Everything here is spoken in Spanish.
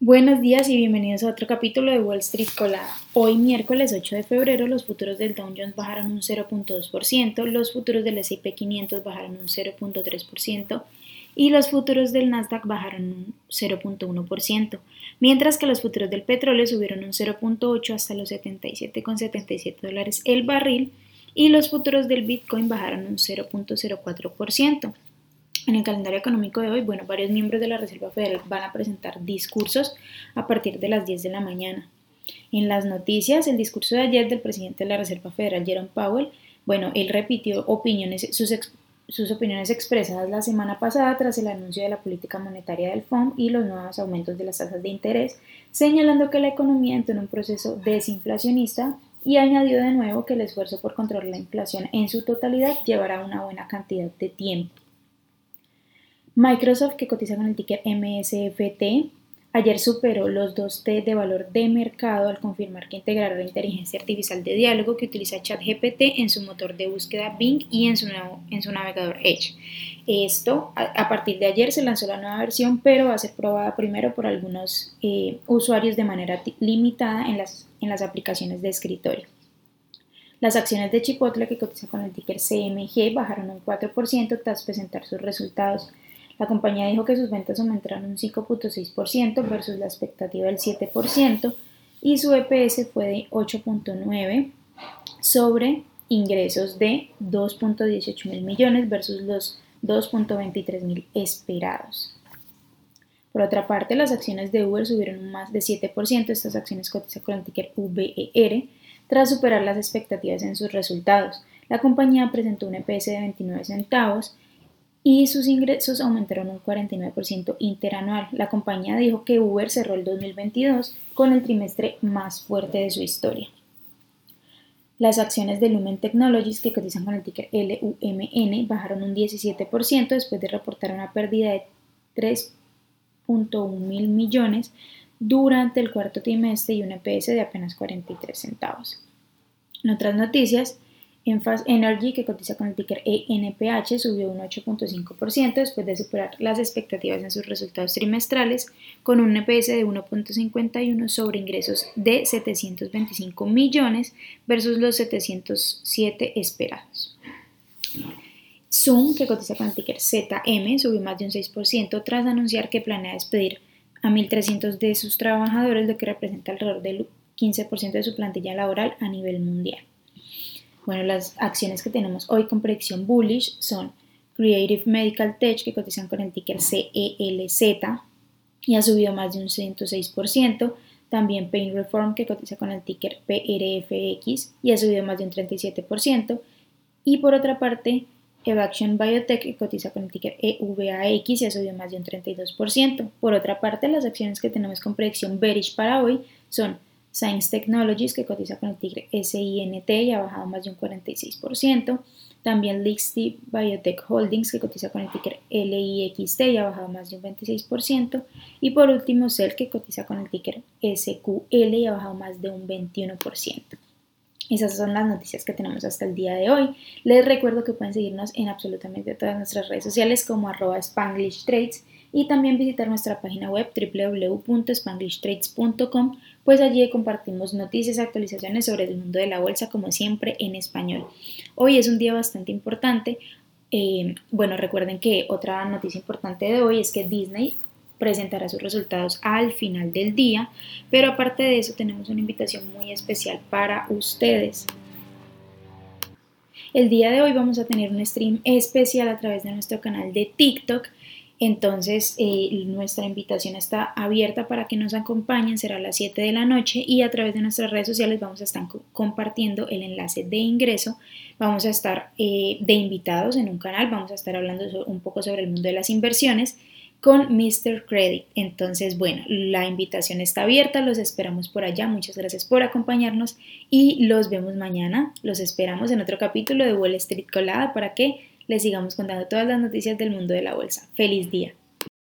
Buenos días y bienvenidos a otro capítulo de Wall Street Colada. Hoy miércoles 8 de febrero los futuros del Dow Jones bajaron un 0.2%, los futuros del S&P 500 bajaron un 0.3% y los futuros del Nasdaq bajaron un 0.1%, mientras que los futuros del petróleo subieron un 0.8 hasta los 77,77 dólares el barril y los futuros del Bitcoin bajaron un 0.04%. En el calendario económico de hoy, bueno, varios miembros de la Reserva Federal van a presentar discursos a partir de las 10 de la mañana. En las noticias, el discurso de ayer del presidente de la Reserva Federal, Jerome Powell, bueno, él repitió opiniones, sus, sus opiniones expresadas la semana pasada tras el anuncio de la política monetaria del FOMC y los nuevos aumentos de las tasas de interés, señalando que la economía entró en un proceso desinflacionista y añadió de nuevo que el esfuerzo por controlar la inflación en su totalidad llevará una buena cantidad de tiempo. Microsoft, que cotiza con el ticker MSFT, ayer superó los 2T de valor de mercado al confirmar que integrará la inteligencia artificial de diálogo que utiliza ChatGPT en su motor de búsqueda Bing y en su, navegador Edge. Esto, a, partir de ayer se lanzó la nueva versión, pero va a ser probada primero por algunos eh, usuarios de manera limitada en las, en las aplicaciones de escritorio. Las acciones de Chipotle, que cotiza con el ticker CMG, bajaron un 4% tras presentar sus resultados la compañía dijo que sus ventas aumentaron un 5.6% versus la expectativa del 7% y su EPS fue de 8.9 sobre ingresos de 2.18 mil millones versus los 2.23 mil esperados. Por otra parte, las acciones de Uber subieron más de 7%. Estas acciones cotizan con el ticker VER tras superar las expectativas en sus resultados. La compañía presentó un EPS de 29 centavos y sus ingresos aumentaron un 49% interanual. La compañía dijo que Uber cerró el 2022 con el trimestre más fuerte de su historia. Las acciones de Lumen Technologies, que cotizan con el ticker LUMN, bajaron un 17% después de reportar una pérdida de 3.1 mil millones durante el cuarto trimestre y un EPS de apenas 43 centavos. En otras noticias, Enfas Energy, que cotiza con el ticker ENPH, subió un 8.5% después de superar las expectativas en sus resultados trimestrales, con un EPS de 1.51 sobre ingresos de 725 millones versus los 707 esperados. Zoom, que cotiza con el ticker ZM, subió más de un 6% tras anunciar que planea despedir a 1.300 de sus trabajadores, lo que representa alrededor del 15% de su plantilla laboral a nivel mundial. Bueno, las acciones que tenemos hoy con predicción bullish son Creative Medical Tech, que cotizan con el ticker CELZ y ha subido más de un 106%. También Pain Reform, que cotiza con el ticker PRFX y ha subido más de un 37%. Y por otra parte, Evaction Biotech, que cotiza con el ticker EVAX y ha subido más de un 32%. Por otra parte, las acciones que tenemos con predicción bearish para hoy son Science Technologies, que cotiza con el tigre SINT y ha bajado más de un 46%. También Lixty Biotech Holdings, que cotiza con el ticker LIXT y ha bajado más de un 26%. Y por último, Cell, que cotiza con el ticker SQL y ha bajado más de un 21%. Esas son las noticias que tenemos hasta el día de hoy. Les recuerdo que pueden seguirnos en absolutamente todas nuestras redes sociales como arroba Spanglish Trades y también visitar nuestra página web www.spanglishtrades.com, pues allí compartimos noticias y actualizaciones sobre el mundo de la bolsa, como siempre, en español. Hoy es un día bastante importante. Eh, bueno, recuerden que otra noticia importante de hoy es que Disney presentará sus resultados al final del día, pero aparte de eso tenemos una invitación muy especial para ustedes. El día de hoy vamos a tener un stream especial a través de nuestro canal de TikTok entonces, eh, nuestra invitación está abierta para que nos acompañen, será a las 7 de la noche y a través de nuestras redes sociales vamos a estar compartiendo el enlace de ingreso. Vamos a estar eh, de invitados en un canal, vamos a estar hablando un poco sobre el mundo de las inversiones con Mr. Credit. Entonces, bueno, la invitación está abierta, los esperamos por allá. Muchas gracias por acompañarnos y los vemos mañana. Los esperamos en otro capítulo de Wall Street Colada para que les sigamos contando todas las noticias del mundo de la bolsa. ¡Feliz día!